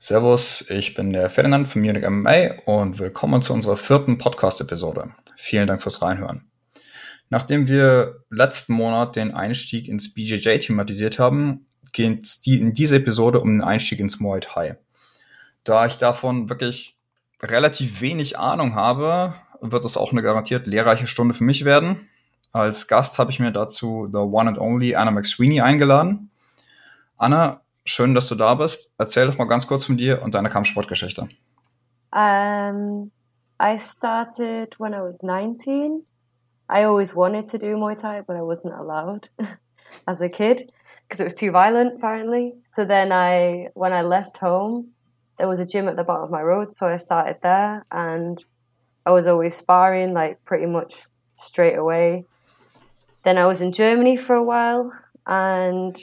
Servus, ich bin der Ferdinand von Munich MMA und willkommen zu unserer vierten Podcast-Episode. Vielen Dank fürs Reinhören. Nachdem wir letzten Monat den Einstieg ins BJJ thematisiert haben, geht es in dieser Episode um den Einstieg ins Muay Thai. Da ich davon wirklich relativ wenig Ahnung habe, wird es auch eine garantiert lehrreiche Stunde für mich werden. Als Gast habe ich mir dazu the one and only Anna McSweeney eingeladen. Anna, schön, dass du da bist. Erzähl doch mal ganz kurz von dir und deiner Kampfsportgeschichte. Um, I started when I was 19. I always wanted to do Muay Thai, but I wasn't allowed as a kid because it was too violent, apparently. So then I, when I left home, there was a gym at the bottom of my road, so I started there, and I was always sparring, like pretty much straight away. Then I was in Germany for a while, and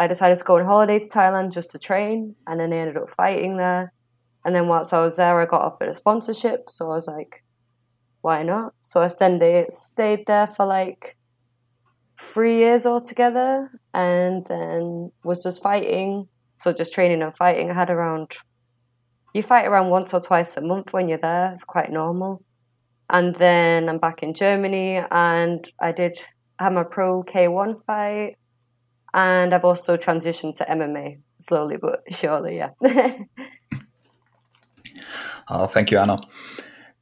I decided to go on holiday to Thailand just to train, and then I ended up fighting there. And then whilst I was there, I got offered a sponsorship, so I was like, why not? So I stayed there for like three years altogether, and then was just fighting. So just training and fighting. I had around, you fight around once or twice a month when you're there. It's quite normal. And then I'm back in Germany, and I did have my pro K1 fight and I've also transitioned to MMA slowly but surely, yeah. oh, thank you, Anna.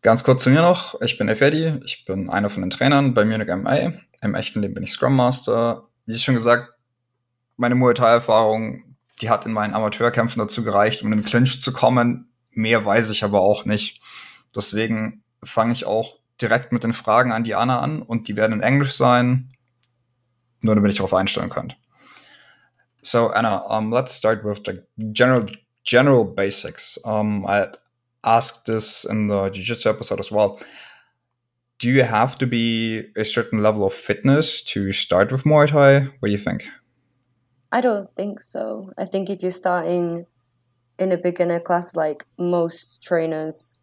Ganz kurz zu mir noch. Ich bin der Ferdi. Ich bin einer von den Trainern bei Munich MMA. Im echten Leben bin ich Scrum Master. Wie schon gesagt, meine Muay Thai-Erfahrung, die hat in meinen Amateurkämpfen dazu gereicht, um in den Clinch zu kommen. Mehr weiß ich aber auch nicht. Deswegen fange ich auch direkt mit den Fragen an die Anna an und die werden in Englisch sein, nur damit ich darauf einstellen könnt. So Anna, um, let's start with the general general basics. Um, I asked this in the jiu-jitsu episode as well. Do you have to be a certain level of fitness to start with Muay Thai? What do you think? I don't think so. I think if you're starting in a beginner class, like most trainers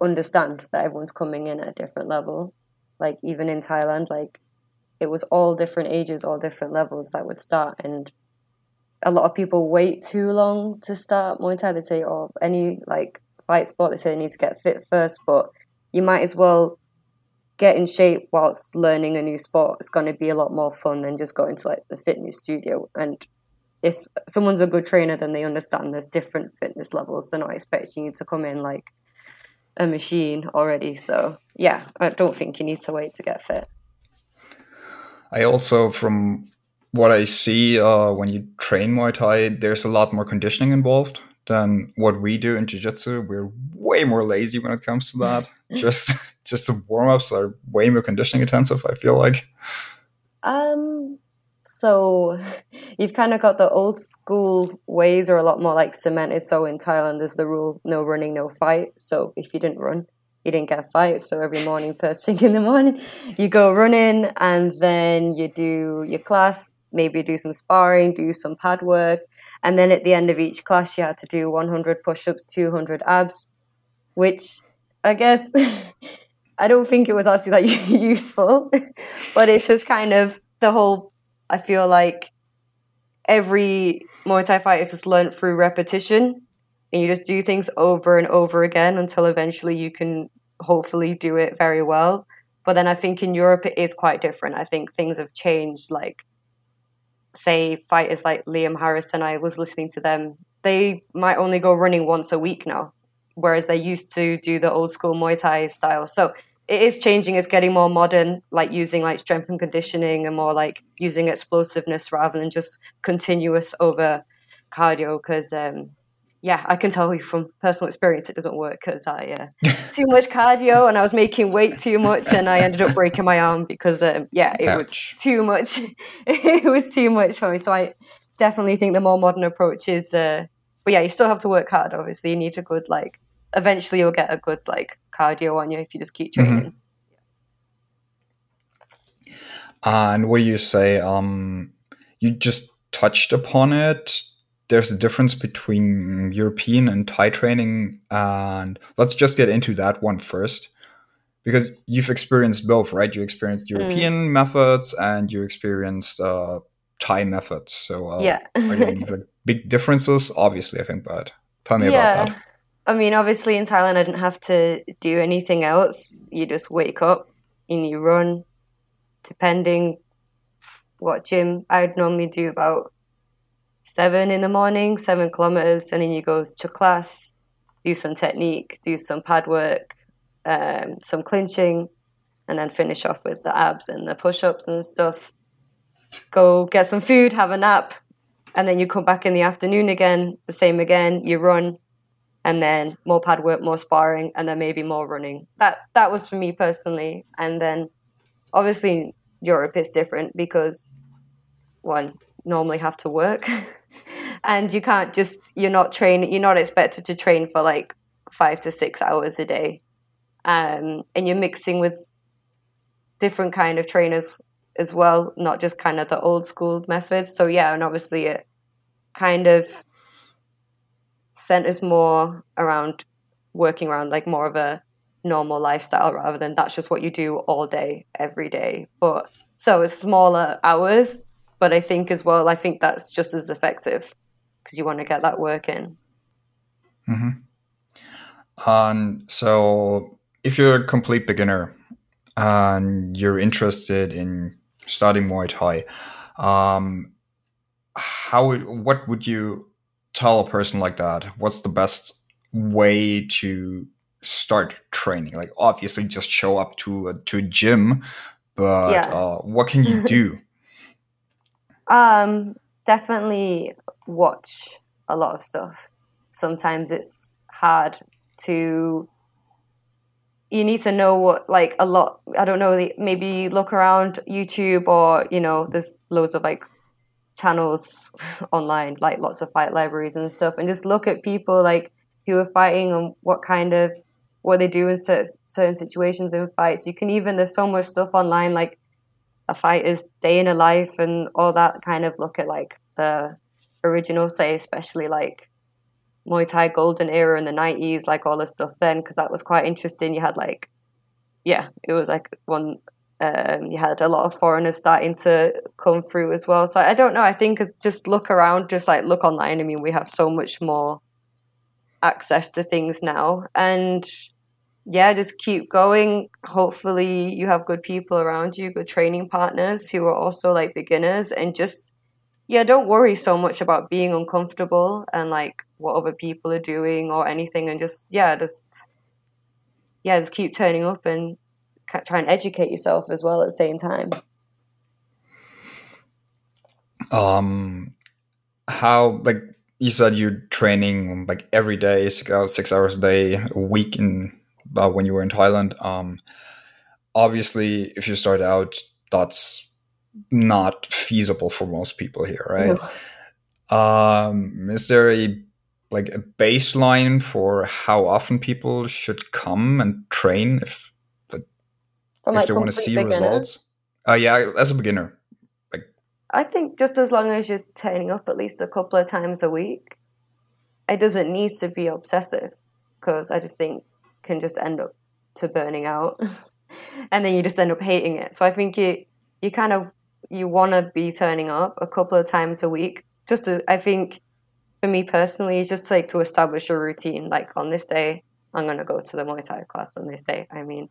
understand that everyone's coming in at a different level. Like even in Thailand, like it was all different ages, all different levels that would start and a lot of people wait too long to start Muay Thai. They say, oh, any like fight sport, they say they need to get fit first, but you might as well get in shape whilst learning a new sport. It's going to be a lot more fun than just going to like the fitness studio. And if someone's a good trainer, then they understand there's different fitness levels. They're not expecting you to come in like a machine already. So yeah, I don't think you need to wait to get fit. I also, from what I see uh, when you train Muay Thai, there's a lot more conditioning involved than what we do in Jiu Jitsu. We're way more lazy when it comes to that. just just the warm ups are way more conditioning intensive. I feel like. Um. So you've kind of got the old school ways are a lot more like cemented. So in Thailand, there's the rule: no running, no fight. So if you didn't run, you didn't get a fight. So every morning, first thing in the morning, you go running, and then you do your class maybe do some sparring, do some pad work. And then at the end of each class, you had to do 100 push ups, 200 abs, which I guess I don't think it was actually that useful, but it's just kind of the whole. I feel like every Muay Thai fight is just learned through repetition, and you just do things over and over again until eventually you can hopefully do it very well. But then I think in Europe it is quite different. I think things have changed. Like say fighters like Liam Harrison I was listening to them, they might only go running once a week now, whereas they used to do the old school Muay Thai style. So it is changing. It's getting more modern, like using like strength and conditioning and more like using explosiveness rather than just continuous over cardio. Because um, yeah, I can tell you from personal experience it doesn't work because I uh, too much cardio and I was making weight too much and I ended up breaking my arm because um, yeah, it Ouch. was too much. it was too much for me. So I definitely think the more modern approach is. Uh, but yeah, you still have to work hard. Obviously, you need a good like. Eventually, you'll get a good like cardio on you if you just keep mm-hmm. training. Mm-hmm. and what do you say? Um, you just touched upon it there's a difference between European and Thai training, and let's just get into that one first, because you've experienced both, right? You experienced mm. European mm. methods and you experienced uh, Thai methods. So uh, yeah, are there any like, big differences? Obviously, I think, but Tell me yeah. about that. I mean, obviously in Thailand, I didn't have to do anything else. You just wake up and you run, depending what gym. I'd normally do about seven in the morning, seven kilometers, and then you go to class, do some technique, do some pad work, um, some clinching, and then finish off with the abs and the push ups and stuff. Go get some food, have a nap, and then you come back in the afternoon again, the same again, you run, and then more pad work, more sparring, and then maybe more running. That that was for me personally. And then obviously Europe is different because one normally have to work. And you can't just you're not trained you're not expected to train for like five to six hours a day. Um, and you're mixing with different kind of trainers as well not just kind of the old school methods. So yeah and obviously it kind of centers more around working around like more of a normal lifestyle rather than that's just what you do all day every day. But so it's smaller hours but I think as well, I think that's just as effective because you want to get that work in. Mm-hmm. Um, so if you're a complete beginner and you're interested in starting Muay Thai, um, how what would you tell a person like that? What's the best way to start training? Like obviously, just show up to a, to a gym, but yeah. uh, what can you do? Um, definitely watch a lot of stuff. Sometimes it's hard to. You need to know what, like, a lot. I don't know. Maybe look around YouTube, or you know, there's loads of like channels online, like lots of fight libraries and stuff, and just look at people like who are fighting and what kind of what they do in certain, certain situations in fights. You can even there's so much stuff online like a fighter's day in a life and all that kind of look at like the original, say, especially like Muay Thai golden era in the 90s, like all the stuff then, because that was quite interesting. You had like, yeah, it was like one, um, you had a lot of foreigners starting to come through as well. So I don't know. I think just look around, just like look online. I mean, we have so much more access to things now. And yeah, just keep going. Hopefully, you have good people around you, good training partners who are also like beginners, and just yeah, don't worry so much about being uncomfortable and like what other people are doing or anything, and just yeah, just yeah, just keep turning up and try and educate yourself as well at the same time. Um, how like you said you're training like every day, six hours, six hours a day, a week in uh, when you were in Thailand. Um, obviously, if you start out, that's not feasible for most people here, right? Um, is there a like a baseline for how often people should come and train if if like they want to see beginner? results? Uh, yeah, as a beginner. Like, I think just as long as you're turning up at least a couple of times a week, it doesn't need to be obsessive because I just think can just end up to burning out. And then you just end up hating it. So i think you you kind of you want to be turning up a couple of times a week. Just to, i think for me personally it's just like to establish a routine. Like on this day i'm going to go to the muay thai class. On this day i mean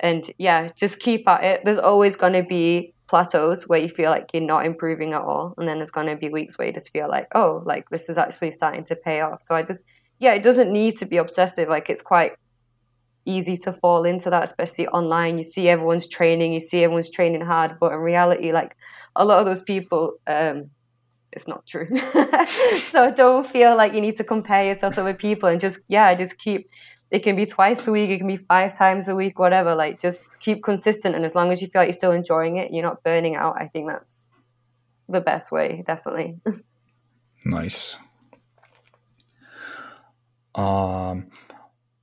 and yeah just keep at it. There's always going to be plateaus where you feel like you're not improving at all. And then there's going to be weeks where you just feel like oh like this is actually starting to pay off. So i just yeah, it doesn't need to be obsessive. Like it's quite easy to fall into that, especially online. You see everyone's training, you see everyone's training hard, but in reality, like a lot of those people, um, it's not true. so don't feel like you need to compare yourself to other people and just yeah, just keep. It can be twice a week, it can be five times a week, whatever. Like just keep consistent, and as long as you feel like you're still enjoying it, you're not burning out. I think that's the best way, definitely. nice. Um,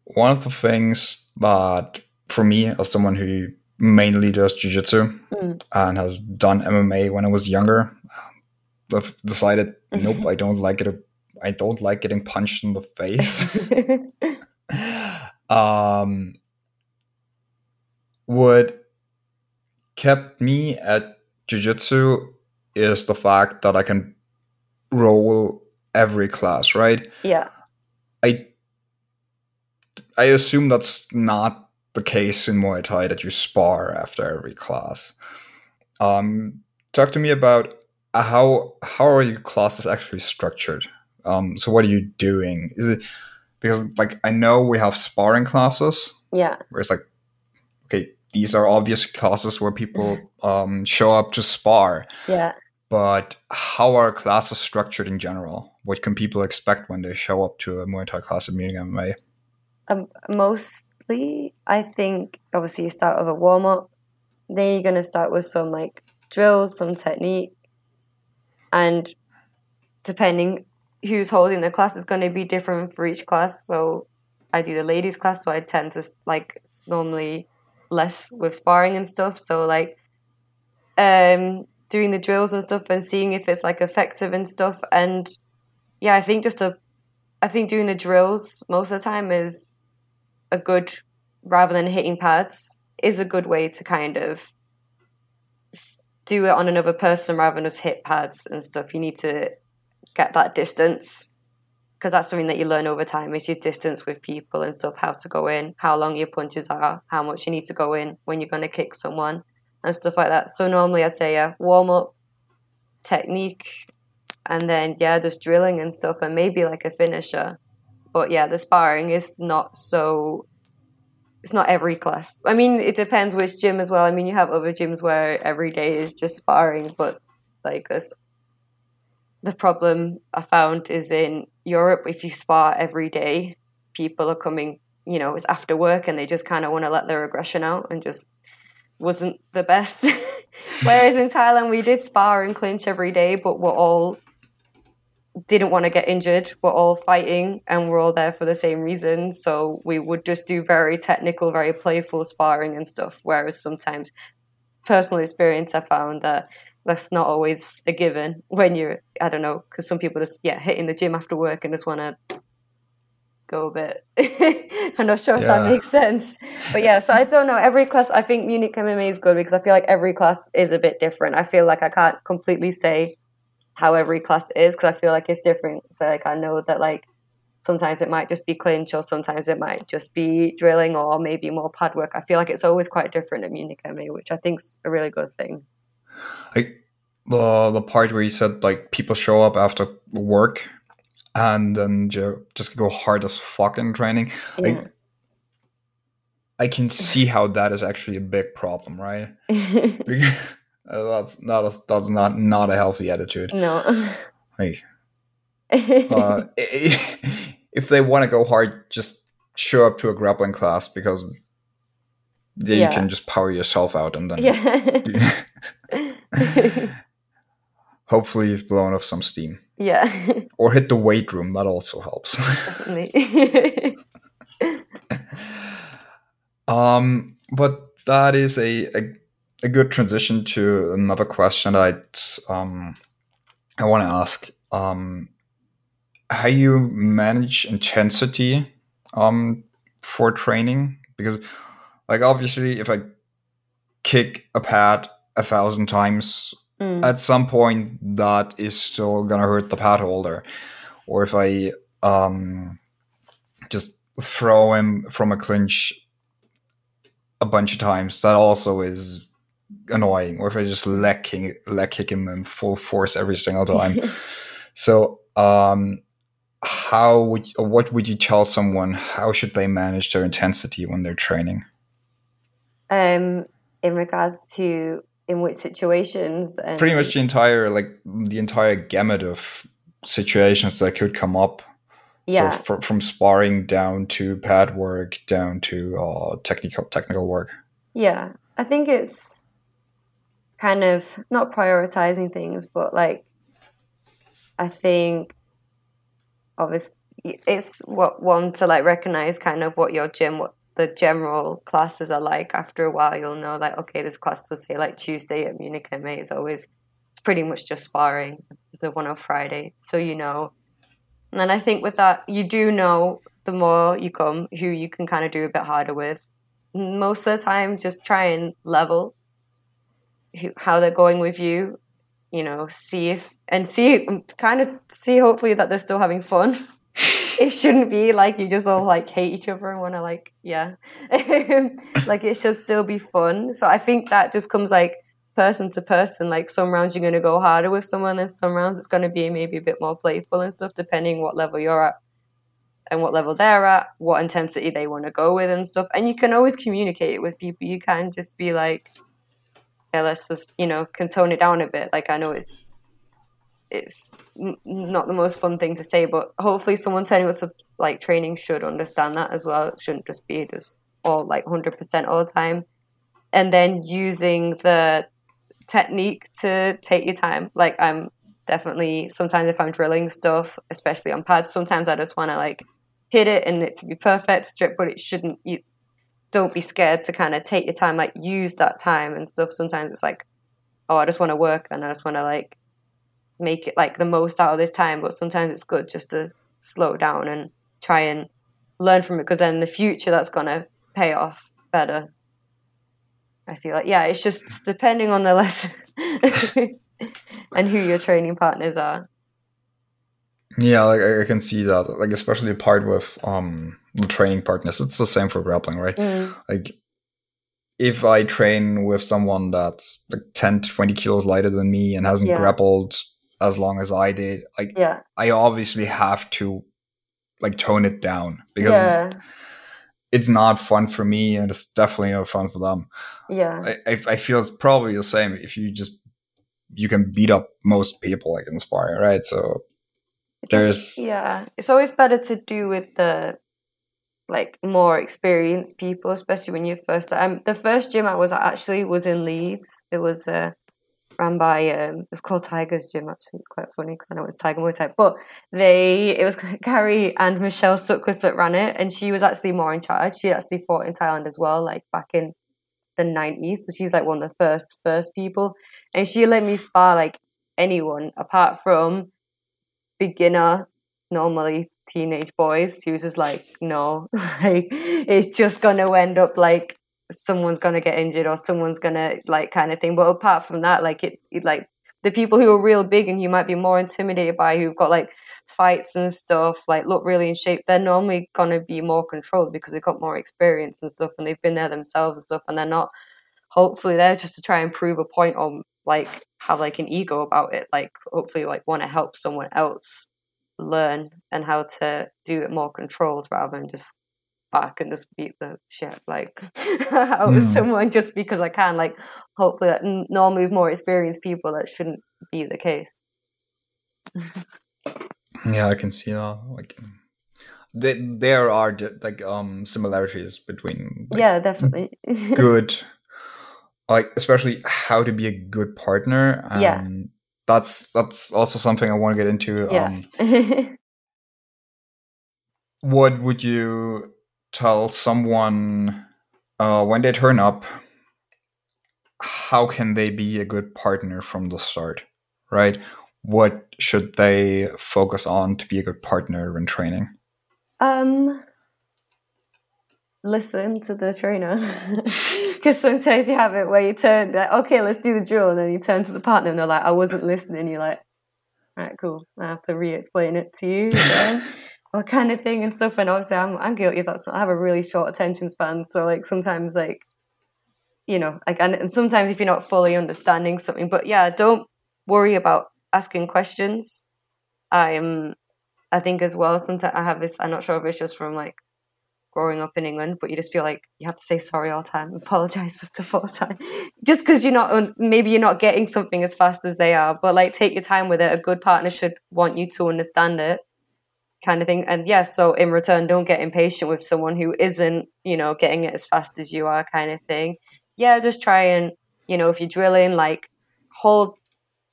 one of the things that for me, as someone who mainly does jujitsu mm. and has done MMA when I was younger, um, I've decided nope, I don't like it. I don't like getting punched in the face. um, what kept me at jujitsu is the fact that I can roll every class, right? Yeah I assume that's not the case in Muay Thai that you spar after every class. Um, talk to me about how how are your classes actually structured? Um, so what are you doing? Is it because like I know we have sparring classes. Yeah. Where it's like, okay, these are obvious classes where people um, show up to spar. Yeah. But how are classes structured in general? What can people expect when they show up to a Muay Thai class at Munich MMA? Um, mostly, I think obviously you start with a warm up. Then you're gonna start with some like drills, some technique, and depending who's holding the class is going to be different for each class. So I do the ladies class, so I tend to like normally less with sparring and stuff. So like um doing the drills and stuff and seeing if it's like effective and stuff. And yeah, I think just a I think doing the drills most of the time is a good rather than hitting pads is a good way to kind of do it on another person rather than just hit pads and stuff. You need to get that distance because that's something that you learn over time is your distance with people and stuff how to go in how long your punches are how much you need to go in when you're going to kick someone and stuff like that so normally i'd say yeah warm up technique and then yeah there's drilling and stuff and maybe like a finisher. But yeah the sparring is not so it's not every class. I mean it depends which gym as well. I mean you have other gyms where every day is just sparring but like this the problem I found is in Europe, if you spar every day, people are coming, you know, it's after work and they just kind of want to let their aggression out and just wasn't the best. Whereas in Thailand, we did spar and clinch every day, but we're all didn't want to get injured. We're all fighting and we're all there for the same reason. So we would just do very technical, very playful sparring and stuff. Whereas sometimes, personal experience, I found that that's not always a given when you're I don't know because some people just yeah hitting the gym after work and just want to go a bit. I'm not sure if that makes sense, but yeah. So I don't know. Every class, I think Munich MMA is good because I feel like every class is a bit different. I feel like I can't completely say how every class is because I feel like it's different. So like I know that like sometimes it might just be clinch or sometimes it might just be drilling or maybe more pad work. I feel like it's always quite different at Munich MMA, which I think's a really good thing. Like the the part where you said like people show up after work and then just go hard as fuck in training. Yeah. Like, I can see how that is actually a big problem, right? that's not a, that's not not a healthy attitude. No. Like, uh, if they want to go hard, just show up to a grappling class because yeah, you can just power yourself out and then yeah. hopefully you've blown off some steam. Yeah. or hit the weight room, that also helps. Definitely. um but that is a, a, a good transition to another question I'd um I want to ask. Um how you manage intensity um for training because like obviously if I kick a pad a thousand times mm. at some point that is still gonna hurt the pad holder or if i um just throw him from a clinch a bunch of times that also is annoying or if i just leg kick, leg kick him in full force every single time. So um how would what would you tell someone how should they manage their intensity when they're training? Um in regards to in which situations and pretty much the entire like the entire gamut of situations that could come up. Yeah. so from, from sparring down to pad work down to uh, technical technical work. Yeah i think it's kind of not prioritizing things but like i think obviously it's what one to like recognize kind of what your gym what the general classes are like. After a while you'll know like okay this class will say like tuesday at munich ma is always it's pretty much just sparring. There's no one on friday. So you know. And then i think with that you do know the more you come who you can kind of do a bit harder with. Most of the time just try and level who, how they're going with you you know see if and see kind of see hopefully that they're still having fun. It shouldn't be like you just all like hate each other and want to like yeah. Like it should still be fun. So i think that just comes like person to person. Like some rounds you're going to go harder with someone and some rounds it's going to be maybe a bit more playful and stuff depending what level you're at and what level they're at what intensity they want to go with and stuff. And you can always communicate with people. You can just be like let's just you know can tone it down a bit like i know it's it's not the most fun thing to say, but hopefully someone turning up to like training should understand that as well. It shouldn't just be just all like 100% all the time. And then using the technique to take your time. Like I'm definitely sometimes if I'm drilling stuff, especially on pads, sometimes I just want to like hit it and it to be perfect strip, but it shouldn't. You don't be scared to kind of take your time, like use that time and stuff. Sometimes it's like, oh, I just want to work and I just want to like make it like the most out of this time. But sometimes it's good just to slow down and try and learn from it because then in the future that's going to pay off better. I feel like yeah it's just depending on the lesson and who your training partners are. Yeah like i can see that like especially part with um training partners it's the same for grappling right mm. like if I train with someone that's like 10 20 kilos lighter than me and hasn't yeah. grappled as long as I did. Like, yeah, I obviously have to like tone it down because yeah. it's not fun for me, and it's definitely not fun for them. Yeah, I, I feel it's probably the same if you just you can beat up most people like in sparring, right? So there's just, yeah, it's always better to do with the like more experienced people, especially when you first. Um, the first gym I was at actually was in Leeds. It was uh, ran by um, it was called Tiger's Gym. Actually, it's quite funny because I know it's Tiger Muay Thai. But they it was Gary and Michelle Sutcliffe that ran it, and she was actually more in charge. She actually fought in Thailand as well, like back in the nineties. So she's like one of the first first people, and she let me spar like anyone apart from beginner, normally teenage boys. She was just like, no, like it's just gonna end up like someone's gonna get injured or someone's gonna like kind of thing. But apart from that, like it, it like the people who are real big and you might be more intimidated by who've got like fights and stuff, like look really in shape, they're normally gonna be more controlled because they've got more experience and stuff and they've been there themselves and stuff and they're not hopefully there just to try and prove a point or like have like an ego about it. Like hopefully like want to help someone else learn and how to do it more controlled rather than just back and just beat the shit like out of mm. someone just because I can. Like, hopefully, that normally with more experienced people, that shouldn't be the case. yeah, I can see that. Like, they, there are like um similarities between. Like, yeah, definitely. good, like especially how to be a good partner. And yeah. That's that's also something I want to get into. Yeah. Um, what would you tell someone uh, when they turn up how can they be a good partner from the start right what should they focus on to be a good partner when training um listen to the trainer because sometimes you have it where you turn like okay let's do the drill and then you turn to the partner and they're like i wasn't listening you're like all right cool i have to re-explain it to you what kind of thing and stuff. And obviously, I'm I'm guilty of that. So I have a really short attention span. So like sometimes like you know like and, and sometimes if you're not fully understanding something, but yeah, don't worry about asking questions. I'm I think as well. Sometimes I have this. I'm not sure if it's just from like growing up in England, but you just feel like you have to say sorry all the time, apologize for stuff all the time, just because you're not maybe you're not getting something as fast as they are. But like, take your time with it. A good partner should want you to understand it kind of thing. And yes, yeah, so in return, don't get impatient with someone who isn't, you know, getting it as fast as you are, kind of thing. Yeah, just try and, you know, if you're drilling, like hold,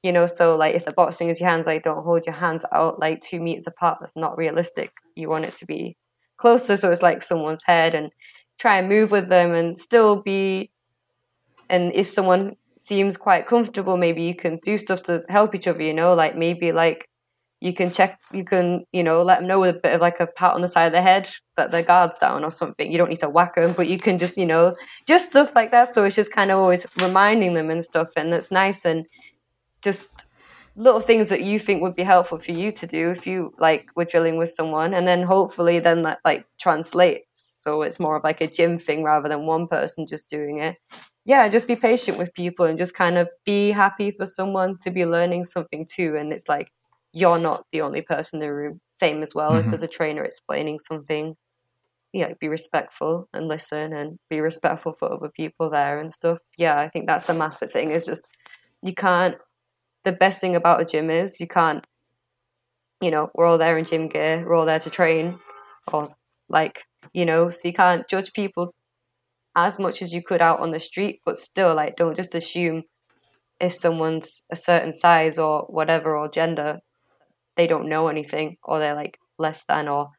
you know, so like if the boxing is your hands, like don't hold your hands out like two meters apart. That's not realistic. You want it to be closer, so it's like someone's head, and try and move with them and still be. And if someone seems quite comfortable, maybe you can do stuff to help each other. You know, like maybe like you can check you can you know let them know with a bit of like a pat on the side of the head that their guard's down or something you don't need to whack them but you can just you know just stuff like that so it's just kind of always reminding them and stuff and that's nice and just little things that you think would be helpful for you to do if you like were drilling with someone and then hopefully then that like translates. So it's more of like a gym thing rather than one person just doing it. Yeah just be patient with people and just kind of be happy for someone to be learning something too. And it's like you're not the only person in the room. Same as well mm-hmm. if there's a trainer explaining something. Yeah be respectful and listen and be respectful for other people there and stuff. Yeah i think that's a massive thing. Is just you can't the best thing about a gym is you can't, you know, we're all there in gym gear, we're all there to train, or like, you know, so you can't judge people as much as you could out on the street, but still, like, don't just assume if someone's a certain size or whatever or gender, they don't know anything, or they're like less than, or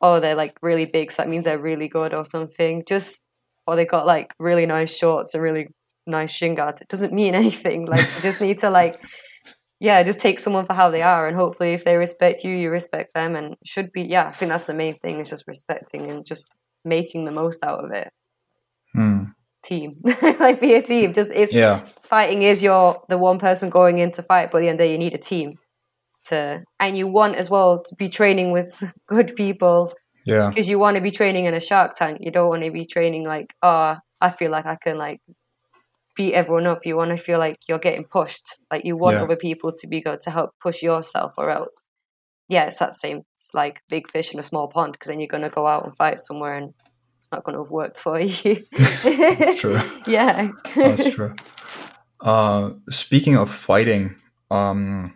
oh they're like really big, so that means they're really good or something. Just or they got like really nice shorts and really nice shin guards. It doesn't mean anything. Like you just need to like yeah, just take someone for how they are and hopefully if they respect you, you respect them and should be yeah, I think that's the main thing is just respecting and just making the most out of it. Hmm. Team. like be a team. Just it's yeah. fighting is your the one person going in to fight, but at the end of the day you need a team to and you want as well to be training with good people. Yeah. Because you want to be training in a shark tank. You don't want to be training like, oh, I feel like I can like beat everyone up. You want to feel like you're getting pushed. Like you want yeah. other people to be good to help push yourself, or else, yeah, it's that same. It's like big fish in a small pond because then you're going to go out and fight somewhere and it's not going to have worked for you. That's true. yeah, that's true. Uh, speaking of fighting, um,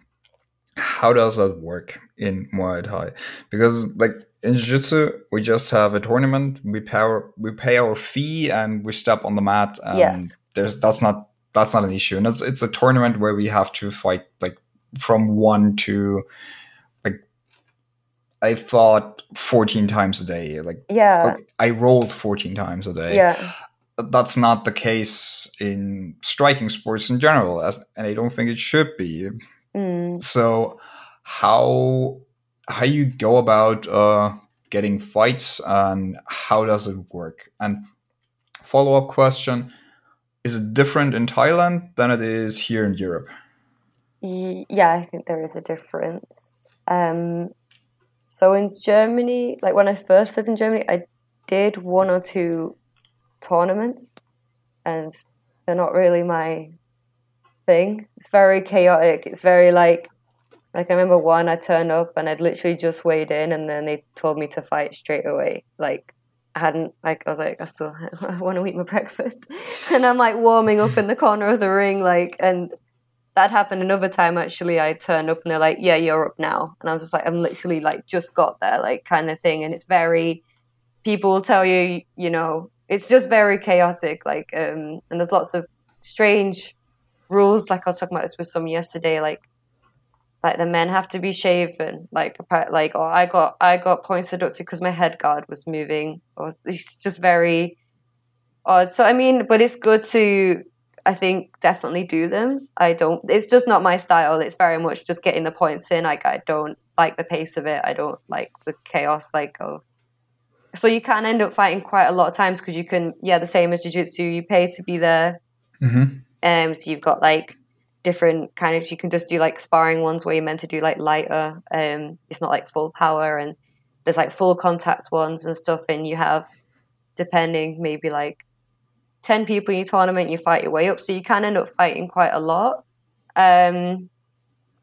how does that work in Muay Thai? Because like in jiu-jitsu we just have a tournament we pay our, we pay our fee and we step on the mat and yeah there's that's not that's not an issue, and it's it's a tournament where we have to fight like from one to like I fought 14 times a day. Like yeah, I rolled 14 times a day. Yeah, that's not the case in striking sports in general, as, and I don't think it should be. Mm. So how how you go about uh, getting fights and how does it work? And follow up question is it different in Thailand than it is here in Europe? Yeah, I think there is a difference. Um, so in Germany, like when I first lived in Germany, I did one or two tournaments, and they're not really my thing. It's very chaotic. It's very like, like I remember one I turned up and I'd literally just weighed in, and then they told me to fight straight away. Like I hadn't like I was like I still I want to eat my breakfast, and I'm like warming up in the corner of the ring, like and that happened another time actually. I turned up and they're like, "Yeah, you're up now," and I was just like, "I'm literally like just got there, like kind of thing," and it's very people will tell you, you know, it's just very chaotic, like um, and there's lots of strange rules. Like I was talking about this with someone yesterday, like like the men have to be shaven like like or i got i got points deducted because my head guard was moving. Or it's just very odd. So i mean but it's good to i think definitely do them. I don't it's just not my style. It's very much just getting the points in. Like i don't like the pace of it. I don't like the chaos like of so you can end up fighting quite a lot of times because you can yeah the same as jiu-jitsu. You pay to be there. Mm-hmm. um so you've got like different kind of you can just do like sparring ones where you're meant to do like lighter um it's not like full power and there's like full contact ones and stuff and you have depending maybe like 10 people in your tournament you fight your way up so you can end up fighting quite a lot. Um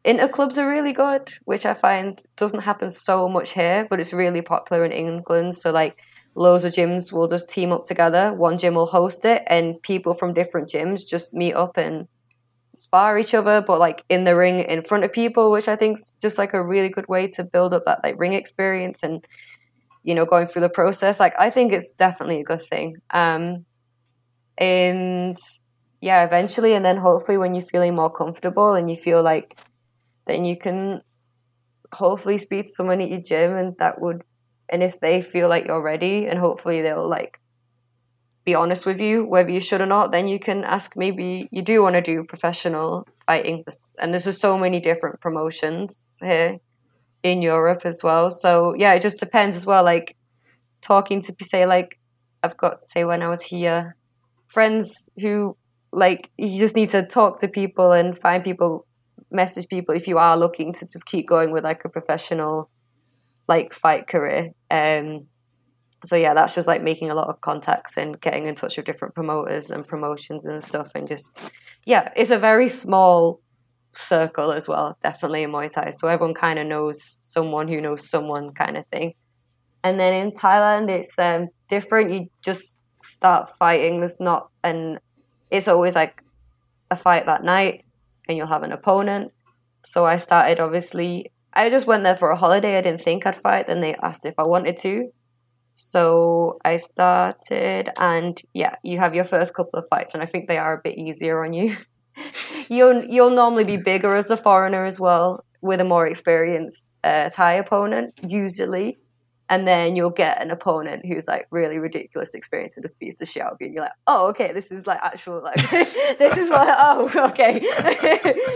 inter clubs are really good which i find doesn't happen so much here but it's really popular in england so like loads of gyms will just team up together. One gym will host it and people from different gyms just meet up and spar each other, but like in the ring in front of people, which I think is just like a really good way to build up that like ring experience and you know going through the process. Like I think it's definitely a good thing. Um, and yeah, eventually, and then hopefully when you're feeling more comfortable and you feel like then you can hopefully speak to someone at your gym and that would and if they feel like you're ready and hopefully they'll like be honest with you whether you should or not then you can ask. Maybe you do want to do professional fighting. And there's just so many different promotions here in europe as well. So yeah it just depends as well. Like talking to say like i've got say when i was here friends who like you just need to talk to people and find people message people if you are looking to just keep going with like a professional like fight career. Um, so yeah, that's just like making a lot of contacts and getting in touch with different promoters and promotions and stuff, and just yeah, it's a very small circle as well, definitely in Muay Thai. So everyone kind of knows someone who knows someone, kind of thing. And then in Thailand, it's um, different. You just start fighting. There's not an. It's always like a fight that night, and you'll have an opponent. So I started obviously. I just went there for a holiday. I didn't think I'd fight. Then they asked if I wanted to. So I started, and yeah, you have your first couple of fights, and I think they are a bit easier on you. you'll you'll normally be bigger as a foreigner as well, with a more experienced uh, Thai opponent usually, and then you'll get an opponent who's like really ridiculous experience and just beats the shit out of you. And you're like, oh, okay, this is like actual like this is what oh okay,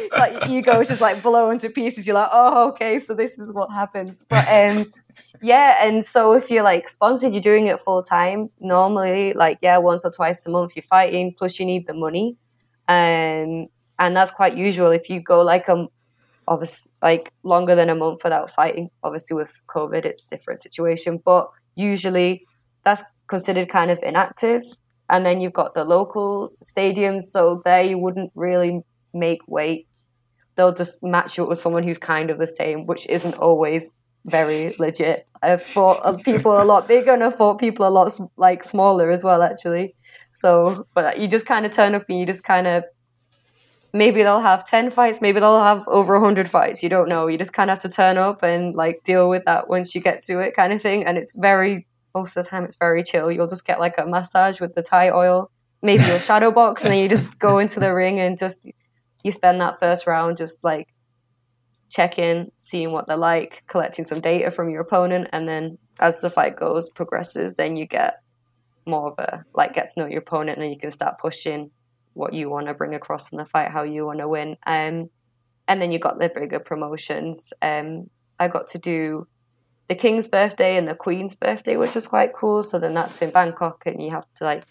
like you go just like blown to pieces. You're like, oh, okay, so this is what happens. But um, yeah, and so if you're like sponsored, you're doing it full time. Normally, like yeah, once or twice a month you're fighting. Plus, you need the money, and and that's quite usual. If you go like a um, obviously like longer than a month without fighting, obviously with COVID, it's a different situation. But usually, that's considered kind of inactive. And then you've got the local stadiums, so there you wouldn't really make weight. They'll just match you up with someone who's kind of the same, which isn't always very legit. I've fought people a lot bigger and I've fought people a lot like smaller as well, actually. So, but you just kind of turn up and you just kind of maybe they'll have 10 fights, maybe they'll have over 100 fights. You don't know. You just kind of have to turn up and like deal with that once you get to it, kind of thing. And it's very, most of the time, it's very chill. You'll just get like a massage with the Thai oil, maybe a shadow box, and then you just go into the ring and just you spend that first round just like checking, seeing what they're like, collecting some data from your opponent, and then as the fight goes progresses, then you get more of a like get to know your opponent, and then you can start pushing what you want to bring across in the fight, how you want to win. Um, and then you got the bigger promotions. Um, I got to do the King's birthday and the Queen's birthday, which was quite cool. So then that's in Bangkok, and you have to like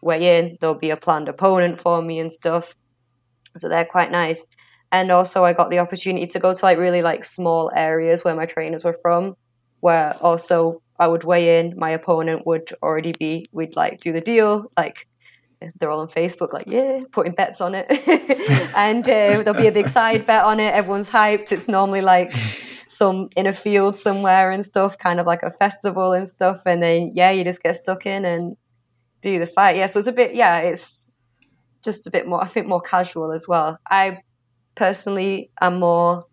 weigh in. There'll be a planned opponent for me and stuff. So they're quite nice and also I got the opportunity to go to like really like small areas where my trainers were from, where also I would weigh in. My opponent would already be. We'd like do the deal, like they're all on Facebook, like yeah, putting bets on it, and uh, there'll be a big side bet on it. Everyone's hyped. It's normally like some in a field somewhere and stuff, kind of like a festival and stuff. And then yeah, you just get stuck in and do the fight. Yeah, so it's a bit yeah, it's just a bit more. I think more casual as well. I personally am more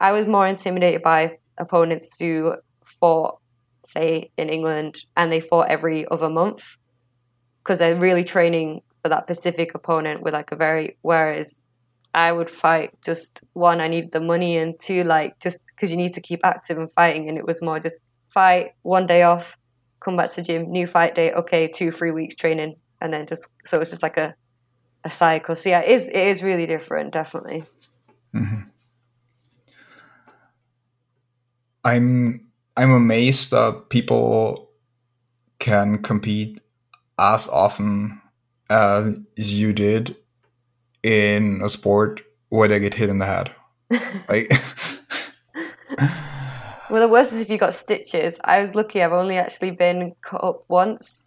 I was more intimidated by opponents who fought, say, in England and they fought every other month because they're really training for that specific opponent with like a very whereas I would fight just one, I need the money, and two, like just because you need to keep active and fighting. And it was more just fight one day off, come back to the gym, new fight day, okay, two, three weeks training, and then just so it's just like a a cycle. So yeah, it is it is really different, definitely. Mm-hmm. I'm I'm amazed that people can compete as often as you did in a sport where they get hit in the head. like Well, the worst is if you got stitches. I was lucky; I've only actually been cut up once,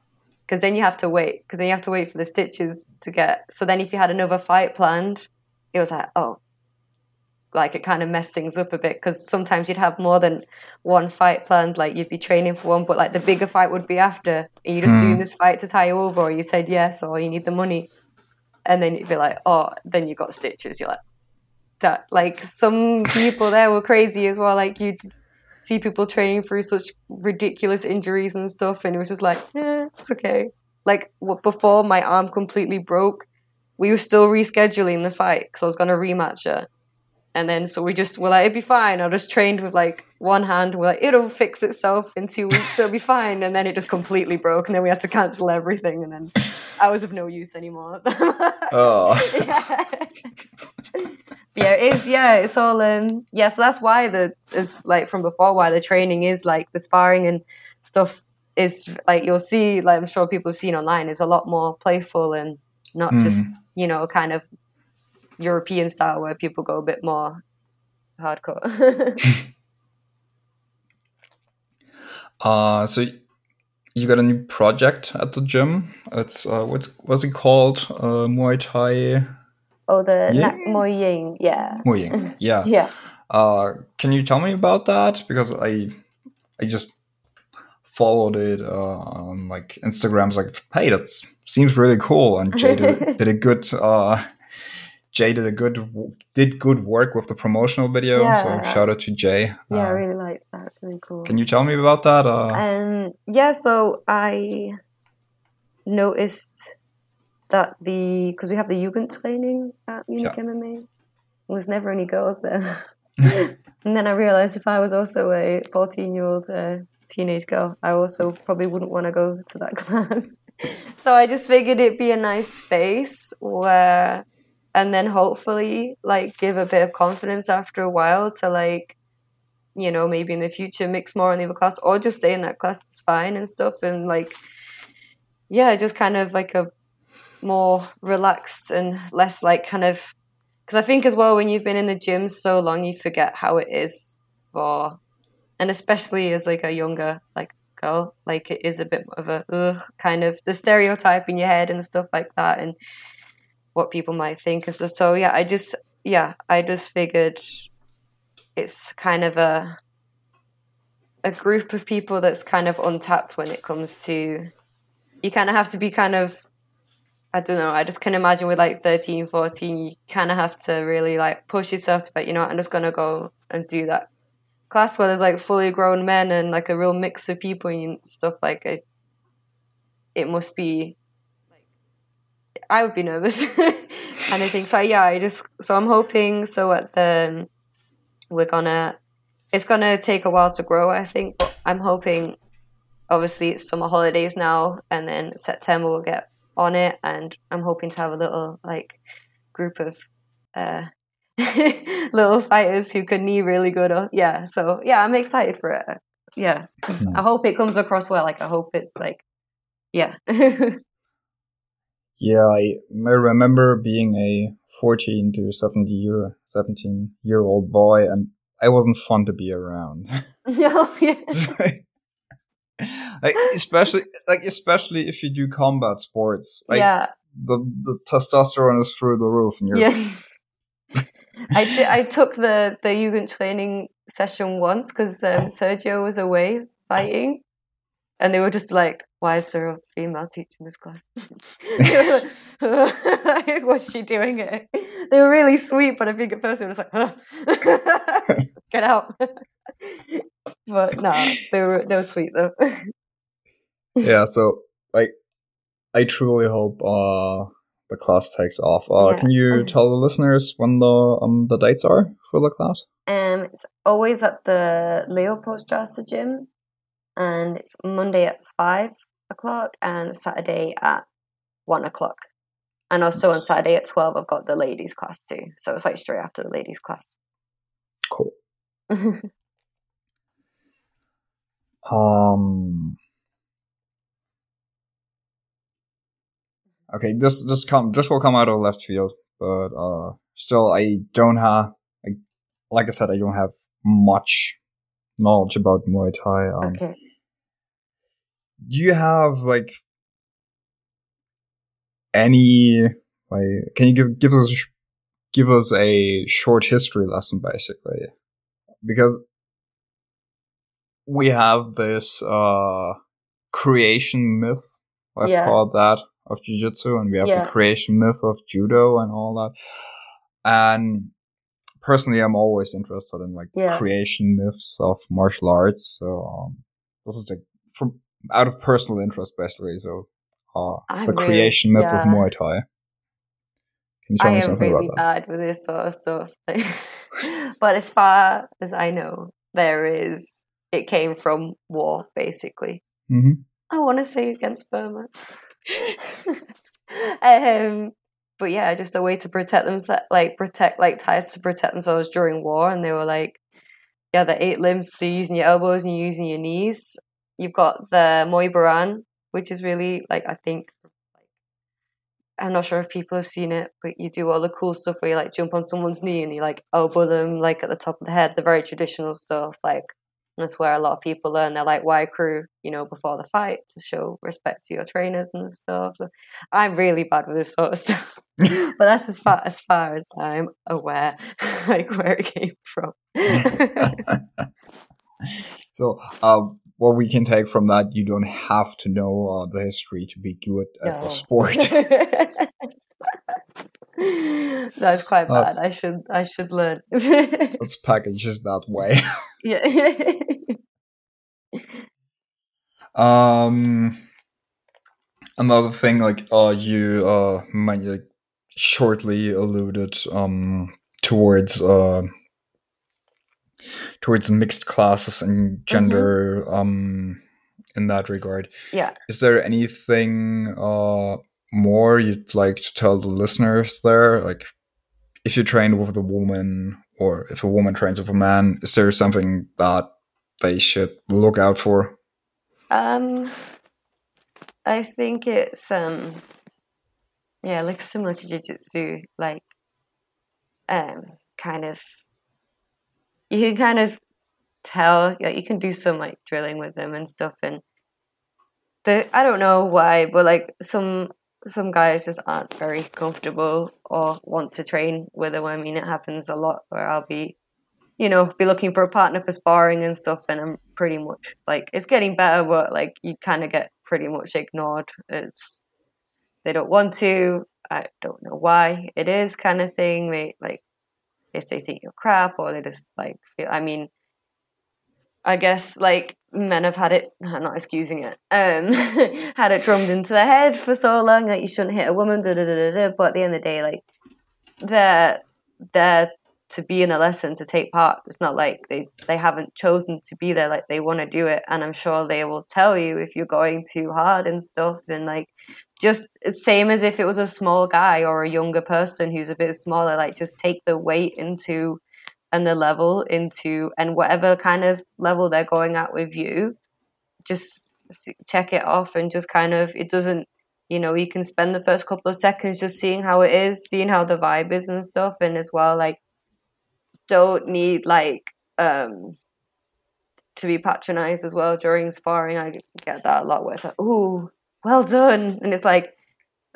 because then you have to wait because then you have to wait for the stitches to get so then if you had another fight planned it was like oh like it kind of messed things up a bit because sometimes you'd have more than one fight planned like you'd be training for one but like the bigger fight would be after are you just doing hmm. this fight to tie over or you said yes or you need the money and then you'd be like oh then you got stitches you're like that like some people there were crazy as well like you just see people training through such ridiculous injuries and stuff, and it was just like, yeah, it's okay. Like before my arm completely broke, we were still rescheduling the fight because I was gonna rematch her, and then so we just were like, it'd be fine. I just trained with like one hand. We're like, it'll fix itself in two weeks. It'll be fine. And then it just completely broke, and then we had to cancel everything, and then I was of no use anymore. oh. yeah, yeah, it is. Yeah, it's all. Um, yeah, so that's why the is like from before why the training is like the sparring and stuff is like you'll see. Like I'm sure people have seen online is a lot more playful and not mm. just you know kind of European style where people go a bit more hardcore. uh, so you got a new project at the gym. It's uh, what's what's it called? Uh, Muay Thai. Oh, the Ying? Muay Ying, yeah. Muay Ying, yeah. yeah. Uh, can you tell me about that? Because I, I just followed it uh, on like Instagram's like, hey, that seems really cool, and Jay did, did a good uh, Jay did a good did good work with the promotional video. Yeah. So shout out to Jay. Yeah, uh, I really liked that. It's really cool. Can you tell me about that? Uh, um, yeah, so I noticed that the because we have the Jugendtraining at Munich yeah. MMA. There was never any girls there. and then I realized if I was also a 14 year old uh, teenage girl, I also probably wouldn't want to go to that class. so I just figured it'd be a nice space where and then hopefully like give a bit of confidence after a while to like you know maybe in the future mix more in the other class or just stay in that class it's fine and stuff. And like yeah just kind of like a more relaxed and less like kind of because i think as well when you've been in the gym so long you forget how it is for and especially as like a younger like girl like it is a bit of a ugh, kind of the stereotype in your head and stuff like that. And what people might think. So, so yeah, I just yeah, I just figured it's kind of a a group of people that's kind of untapped when it comes to you kind of have to be kind of I don't know, I just can imagine with like 13, 14, you kind of have to really like push yourself to, but you know, I'm just going to go and do that class where there's like fully grown men and like a real mix of people and stuff like it, it must be I would be nervous kind of thing. So yeah, I just so I'm hoping so at the we're gonna it's gonna take a while to grow, I think. But I'm hoping obviously it's summer holidays now and then September we'll get on it and I'm hoping to have a little like group of uh little fighters who can knee really good or yeah, so yeah, I'm excited for it. Yeah. Nice. I hope it comes across well. Like I hope it's like yeah. Yeah, I, remember being a 14 to 17 year 17 year old boy, and I wasn't fun to be around. No, yeah. like, especially like especially if you do combat sports. Like, yeah. The the testosterone is through the roof, and you're. Yeah. I did, I took the the Jugend training session once because um, Sergio was away fighting, and they were just like, "Why is there a female teaching this class? What's she doing it?" They were really sweet, but I think at first they were just like, "Get out!" but no, they were they were sweet though. yeah, so like, I truly hope uh the class takes off. Uh, yeah. Can you tell the listeners when the um the dates are for the class? Um, it's always at the Leo Leopoldstrasse gym and it's Monday at five o'clock and Saturday at one o'clock. And also on Saturday at twelve, I've got the ladies class too. So it's like straight after the ladies class. Cool. um. Okay, this this come this will come out of left field, but uh, still I don't have I, like I said I don't have much knowledge about Muay Thai. Um, okay. Do you have like any like? Can you give give us give us a short history lesson, basically? Because we have this uh creation myth, let's yeah. call it that, of jiu-jitsu, and we have yeah. the creation myth of judo and all that. And personally, I'm always interested in like yeah. creation myths of martial arts. So um, this is like from out of personal interest, basically. So uh, the really, creation myth yeah. of Muay Thai. Can you tell I me something really about that? bad with this sort of stuff. but as far as I know, there is. It came from war, basically. Mm-hmm. I want to say against Burma. um, but yeah, just a way to protect themselves, like protect, like ties to protect themselves during war. And they were like, yeah, the eight limbs. So you're using your elbows and you're using your knees. You've got the Muay Boran, which is really like I think I'm not sure if people have seen it, but you do all the cool stuff where you like jump on someone's knee and you like elbow them like at the top of the head, the very traditional stuff. Like that's where a lot of people learn their like Wai Khru, you know, before the fight to show respect to your trainers and stuff. So I'm really bad with this sort of stuff, but that's as far as far as I'm aware, like where it came from. so, uh, what we can take from that, you don't have to know uh, the history to be good at no. the sport. That's quite bad. I should I should learn. let's package it that way. yeah. um another thing like uh you uh might like shortly alluded um towards uh towards mixed classes and gender mm-hmm. um in that regard. Yeah. Is there anything uh more you'd like to tell the listeners there? Like if you train with a woman or if a woman trains with a man, is there something that they should look out for? Um I think it's um yeah, like similar to jiu-jitsu, like um kind of you can kind of tell like you can do some like drilling with them and stuff and the I don't know why, but like some some guys just aren't very comfortable or want to train with them. I mean, it happens a lot where I'll be, you know, be looking for a partner for sparring and stuff, and I'm pretty much like it's getting better, but like you kind of get pretty much ignored. It's they don't want to. I don't know why it is, kind of thing. They like if they think you're crap or they just like feel. I mean, I guess like men have had it I'm not excusing it um had it drummed into their head for so long that like, you shouldn't hit a woman da, da, da, da, but at the end of the day like they're they're to be in a lesson to take part. It's not like they they haven't chosen to be there like they want to do it. And i'm sure they will tell you if you're going too hard and stuff. And like just same as if it was a small guy or a younger person who's a bit smaller like just take the weight into and the level into and whatever kind of level they're going at with you just check it off and just kind of it doesn't you know you can spend the first couple of seconds just seeing how it is seeing how the vibe is and stuff and as well like don't need like um to be patronized as well during sparring i get that a lot where it's like oh well done and it's like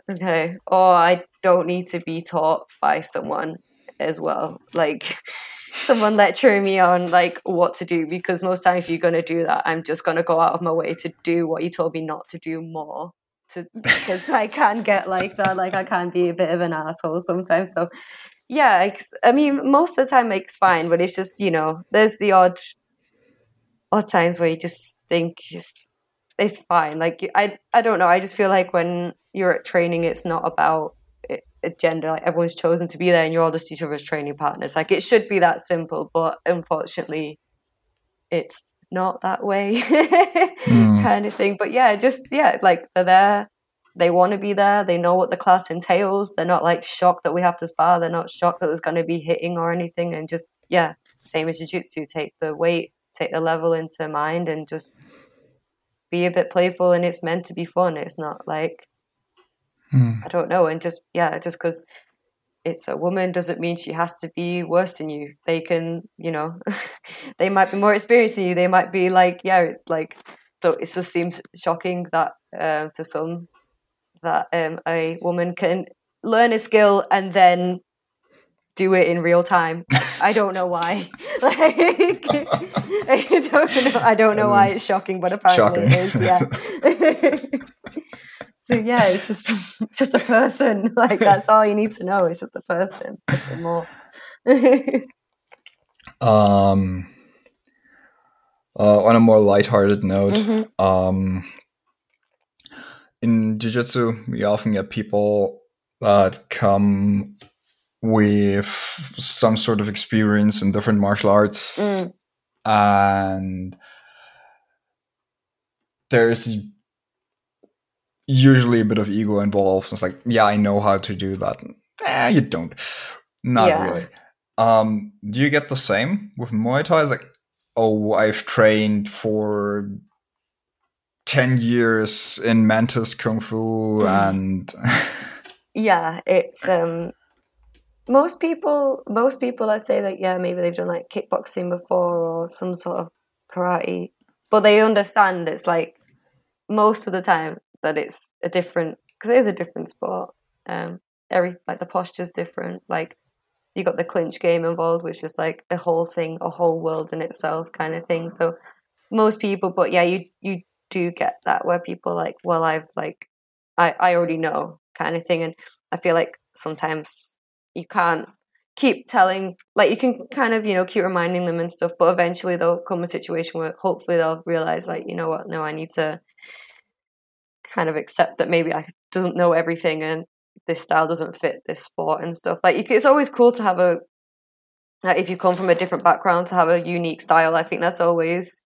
okay or i don't need to be taught by someone as well like someone lecturing me on like what to do because most times if you're going to do that i'm just going to go out of my way to do what you told me not to do more. To, because i can get like that like i can be a bit of an asshole sometimes so yeah i mean most of the time it's fine but it's just you know there's the odd odd times where you just think it's, it's fine like i i don't know i just feel like when you're at training it's not about gender like everyone's chosen to be there and you're all just each other's training partners. Like it should be that simple but unfortunately it's not that way mm. kind of thing. But yeah just yeah like they're there they want to be there they know what the class entails. They're not like shocked that we have to spar they're not shocked that there's going to be hitting or anything and just yeah same as jiu-jitsu take the weight take the level into mind and just be a bit playful and it's meant to be fun. It's not like Mm. I don't know. And just, yeah, just because it's a woman doesn't mean she has to be worse than you. They can, you know, they might be more experienced than you. They might be like, yeah, it's like, so it just seems shocking that uh, to some that um, a woman can learn a skill and then do it in real time. I don't know why. like, I don't know. I don't know why it's shocking, but apparently shocking. it is. Yeah. So yeah, it's just just a person. Like that's all you need to know. It's just a person. Nothing more. um. Uh, on a more lighthearted note, mm-hmm. um, in jiu-jitsu, we often get people that come with some sort of experience in different martial arts, mm. and there's usually a bit of ego involved. It's like, yeah, I know how to do that. Eh, you don't. Not yeah. really. Um, do you get the same with Muay Thai? It's like, oh, I've trained for 10 years in Mantis Kung Fu and. yeah, it's um most people most people I say that yeah maybe they've done like kickboxing before or some sort of karate, but they understand it's like most of the time that it's a different because it is a different sport. Um, every like the posture's different. Like you got the clinch game involved, which is like the whole thing, a whole world in itself kind of thing. So most people, but yeah, you you do get that where people like, well, I've like, I I already know kind of thing, and I feel like sometimes you can't keep telling like you can kind of you know keep reminding them and stuff but eventually there'll come a situation where hopefully they'll realize like you know what no i need to kind of accept that maybe i doesn't know everything and this style doesn't fit this sport and stuff. Like it's always cool to have a if you come from a different background to have a unique style. I think that's always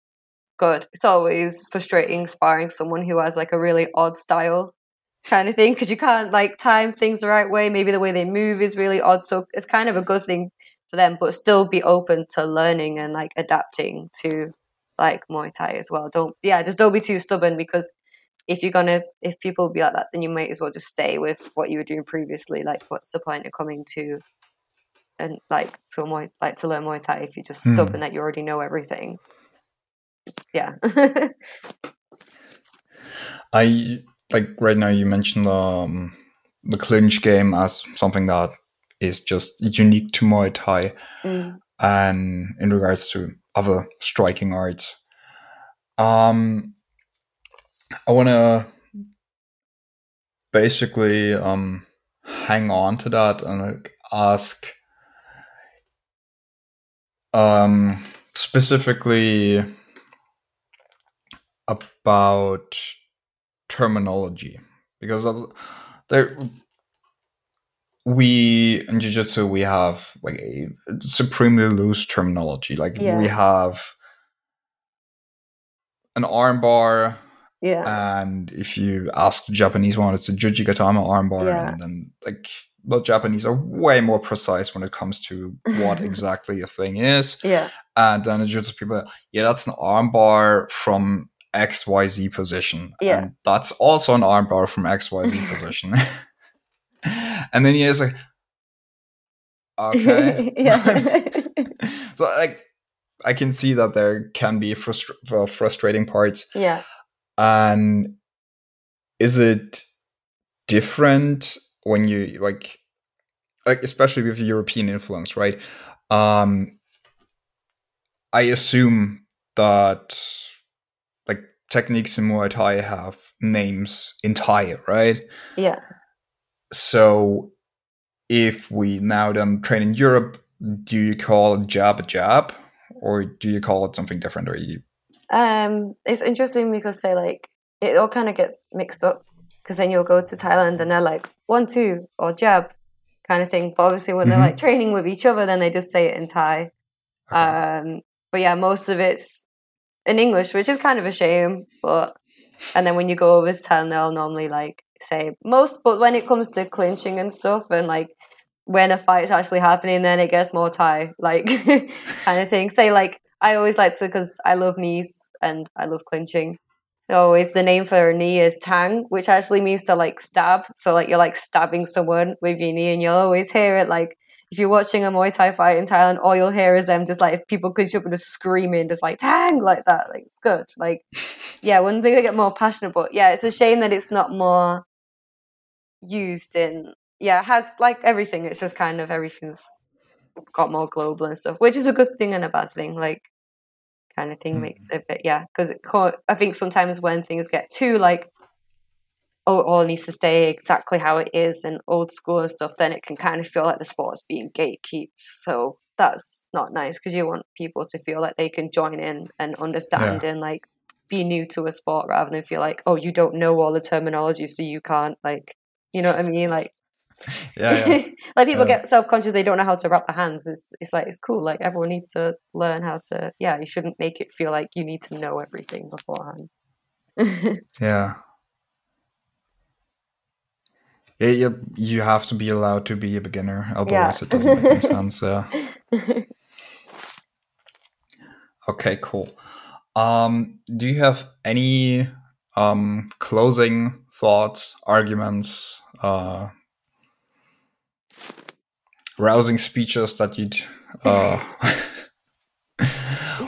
good. It's always frustrating sparring someone who has like a really odd style kind of thing because you can't like time things the right way. Maybe the way they move is really odd. So it's kind of a good thing for them, but still be open to learning and like adapting to like Muay Thai as well. Don't yeah, just don't be too stubborn because if you're gonna if people be like that then you might as well just stay with what you were doing previously like what's the point of coming to and like to Muay, like to learn Muay Thai if you're just mm. stubborn that you already know everything yeah I like right now you mentioned um, the clinch game as something that is just unique to Muay Thai mm. and in regards to other striking arts um I want to basically um, hang on to that and like, ask um, specifically about terminology because there we in jiu-jitsu we have like a supremely loose terminology like yeah. we have an armbar yeah. And if you ask the Japanese one, it's a Jujigatame armbar. Yeah. And then, like, well, Japanese are way more precise when it comes to what exactly a thing is. Yeah. And then the Jiu-Jitsu people, yeah, that's an armbar from XYZ position. Yeah. And that's also an armbar from XYZ position. and then you're like, okay. yeah. so, like, I can see that there can be frustra- frustrating parts. Yeah. And is it different when you like like especially with European influence, right? Um I assume that like techniques in Muay Thai have names in Thai, right? Yeah. So if we now then train in Europe, do you call it jab a jab? Or do you call it something different? Or you um, it's interesting because say like it all kind of gets mixed up because then you'll go to Thailand and they're like one two or jab kind of thing. But obviously when mm-hmm. they're like training with each other, then they just say it in Thai. Okay. Um, but yeah, most of it's in English, which is kind of a shame. But and then when you go over to Thailand, they'll normally like say most. But when it comes to clinching and stuff, and like when a fight's actually happening, then it gets more Thai, like kind of thing. Say like I always like to because I love knees and I love clinching. Always the name for a knee is tang, which actually means to like stab. So like you're like stabbing someone with your knee, and you'll always hear it like if you're watching a Muay Thai fight in Thailand, all you'll hear is them just like if people clinch up and just screaming, just like tang like that. Like it's good. Like yeah, when they get more passionate, but yeah, it's a shame that it's not more used in yeah, it has like everything. It's just kind of everything's got more global and stuff, which is a good thing and a bad thing. Like kind of thing mm. makes it a bit yeah because I think sometimes when things get too like oh it all needs to stay exactly how it is and old school and stuff, then it can kind of feel like the sport's being gatekept. So that's not nice because you want people to feel like they can join in and understand yeah. and like be new to a sport rather than feel like oh you don't know all the terminology so you can't like you know what I mean like yeah, yeah. like people get self-conscious they don't know how to wrap their hands. It's, it's like it's cool. Like everyone needs to learn how to yeah you shouldn't make it feel like you need to know everything beforehand. Yeah. Yeah, you, you have to be allowed to be a beginner otherwise yeah. it doesn't make any sense yeah. Okay cool. Um do you have any um closing thoughts arguments uh rousing speeches that you'd uh,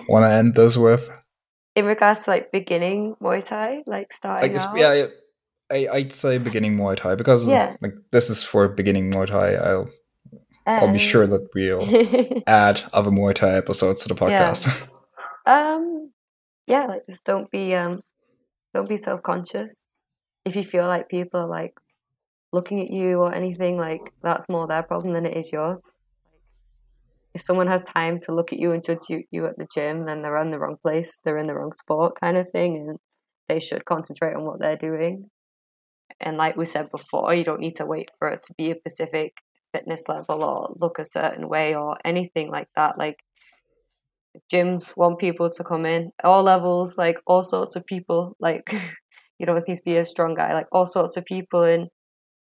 want to end this with? In regards to like beginning Muay Thai, like starting Like, out. yeah, I, I'd say beginning Muay Thai because Yeah. like this is for beginning Muay Thai. I'll I'll be Um, sure that we'll add other Muay Thai episodes to the Yeah. podcast. um, yeah, like just don't be um, don't be self conscious. If you feel like people are like looking at you or anything, like that's more their problem than it is yours. If someone has time to look at you and judge you, you at the gym, then they're in the wrong place. They're in the wrong sport, kind of thing, and they should concentrate on what they're doing. And like we said before, you don't need to wait for it to be a specific fitness level or look a certain way or anything like that. Like gyms want people to come in all levels, like all sorts of people. Like you don't need to be a strong guy, like all sorts of people. And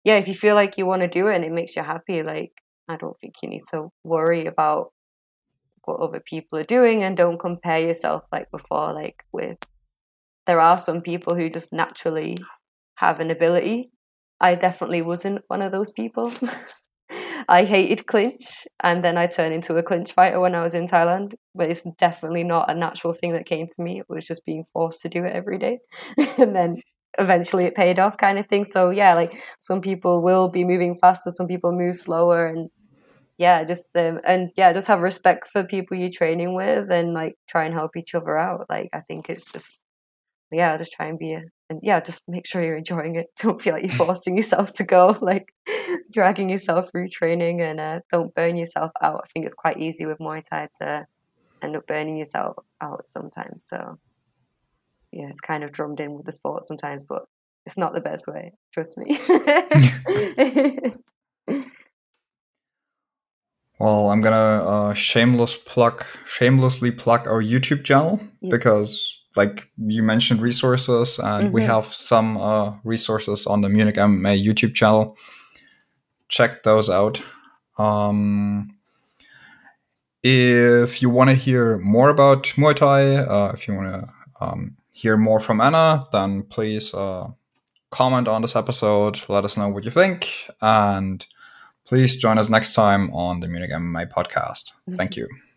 yeah, if you feel like you want to do it and it makes you happy, like I don't think you need to worry about what other people are doing and don't compare yourself like before. Like with there are some people who just naturally have an ability. I definitely wasn't one of those people. I hated clinch, and then I turned into a clinch fighter when I was in Thailand. But it's definitely not a natural thing that came to me. It was just being forced to do it every day, and then eventually it paid off, kind of thing. So yeah, like some people will be moving faster, some people move slower, and yeah, just um, and yeah, just have respect for people you're training with, and like try and help each other out. Like I think it's just yeah, just try and be a and yeah, just make sure you're enjoying it. Don't feel like you're forcing yourself to go, like dragging yourself through training, and uh, don't burn yourself out. I think it's quite easy with Muay Thai to end up burning yourself out sometimes. So yeah, it's kind of drummed in with the sport sometimes, but it's not the best way. Trust me. Well, I'm gonna uh, shameless plug, shamelessly plug our YouTube channel Yes. because, like you mentioned, resources, and we Mhm. have some uh, resources on the Munich MMA YouTube channel. Check those out. Um, if you want to hear more about Muay Thai, uh, if you want to um, hear more from Anna, then please uh, comment on this episode. Let us know what you think, and please join us next time on the Munich MMA podcast. Thank you.